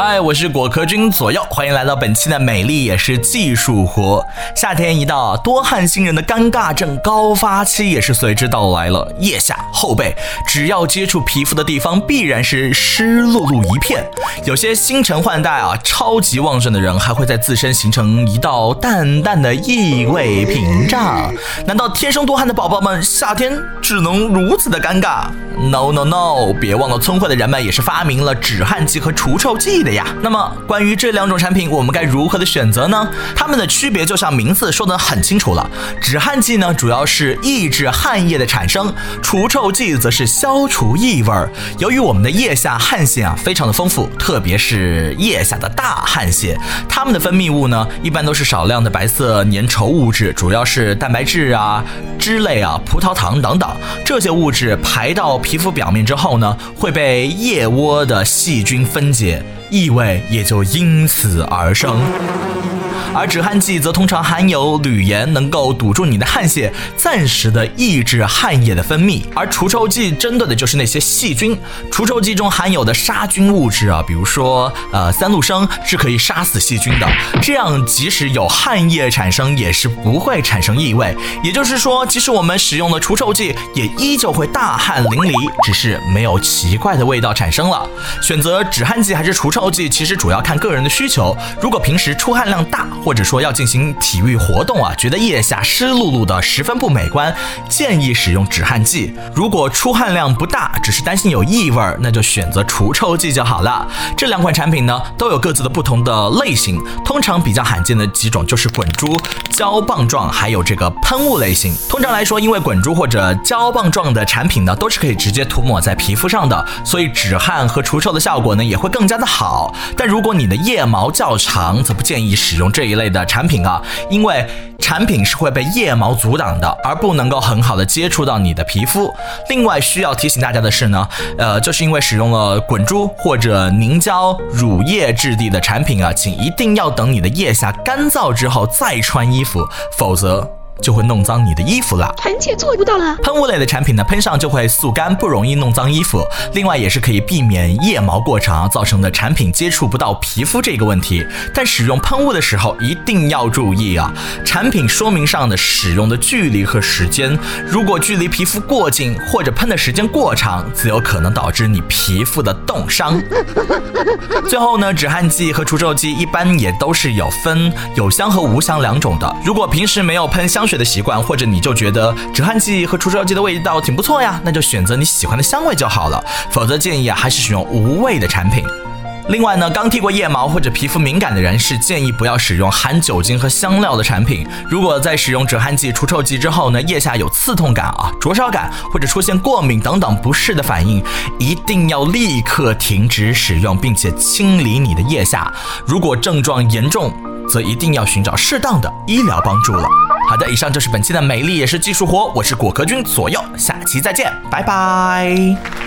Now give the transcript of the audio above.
嗨，我是果壳君左右，欢迎来到本期的美丽也是技术活。夏天一到，多汗新人的尴尬症高发期也是随之到来了。腋下、后背，只要接触皮肤的地方，必然是湿漉漉一片。有些新陈换代啊超级旺盛的人，还会在自身形成一道淡淡的异味屏障。难道天生多汗的宝宝们，夏天只能如此的尴尬？No No No！别忘了，聪慧的人们也是发明了止汗剂和除臭剂的。呀，那么关于这两种产品，我们该如何的选择呢？它们的区别就像名字说的很清楚了。止汗剂呢，主要是抑制汗液的产生；除臭剂则是消除异味。由于我们的腋下汗腺啊非常的丰富，特别是腋下的大汗腺，它们的分泌物呢一般都是少量的白色粘稠物质，主要是蛋白质啊、脂类啊、葡萄糖等等。这些物质排到皮肤表面之后呢，会被腋窝的细菌分解。异味也就因此而生。而止汗剂则通常含有铝盐，能够堵住你的汗腺，暂时的抑制汗液的分泌。而除臭剂针对的就是那些细菌。除臭剂中含有的杀菌物质啊，比如说呃三氯生，是可以杀死细菌的。这样即使有汗液产生，也是不会产生异味。也就是说，即使我们使用了除臭剂，也依旧会大汗淋漓，只是没有奇怪的味道产生了。选择止汗剂还是除臭剂，其实主要看个人的需求。如果平时出汗量大，或者说要进行体育活动啊，觉得腋下湿漉漉的十分不美观，建议使用止汗剂。如果出汗量不大，只是担心有异味，那就选择除臭剂就好了。这两款产品呢，都有各自的不同的类型。通常比较罕见的几种就是滚珠、胶棒状，还有这个喷雾类型。通常来说，因为滚珠或者胶棒状的产品呢，都是可以直接涂抹在皮肤上的，所以止汗和除臭的效果呢，也会更加的好。但如果你的腋毛较长，则不建议使用这一类的产品啊，因为产品是会被腋毛阻挡的，而不能够很好的接触到你的皮肤。另外需要提醒大家的是呢，呃，就是因为使用了滚珠或者凝胶乳液质地的产品啊，请一定要等你的腋下干燥之后再穿衣服，否则。就会弄脏你的衣服了，臣妾做不到了。喷雾类的产品呢，喷上就会速干，不容易弄脏衣服。另外也是可以避免腋毛过长造成的产品接触不到皮肤这个问题。但使用喷雾的时候一定要注意啊，产品说明上的使用的距离和时间，如果距离皮肤过近或者喷的时间过长，则有可能导致你皮肤的冻伤。最后呢，止汗剂和除臭剂一般也都是有分有香和无香两种的。如果平时没有喷香水的习惯，或者你就觉得止汗剂和除臭剂的味道挺不错呀，那就选择你喜欢的香味就好了。否则建议啊，还是使用无味的产品。另外呢，刚剃过腋毛或者皮肤敏感的人是建议不要使用含酒精和香料的产品。如果在使用止汗剂、除臭剂之后呢，腋下有刺痛感啊、灼烧感或者出现过敏等等不适的反应，一定要立刻停止使用，并且清理你的腋下。如果症状严重，则一定要寻找适当的医疗帮助了。好的，以上就是本期的美丽也是技术活，我是果壳君左右，下期再见，拜拜。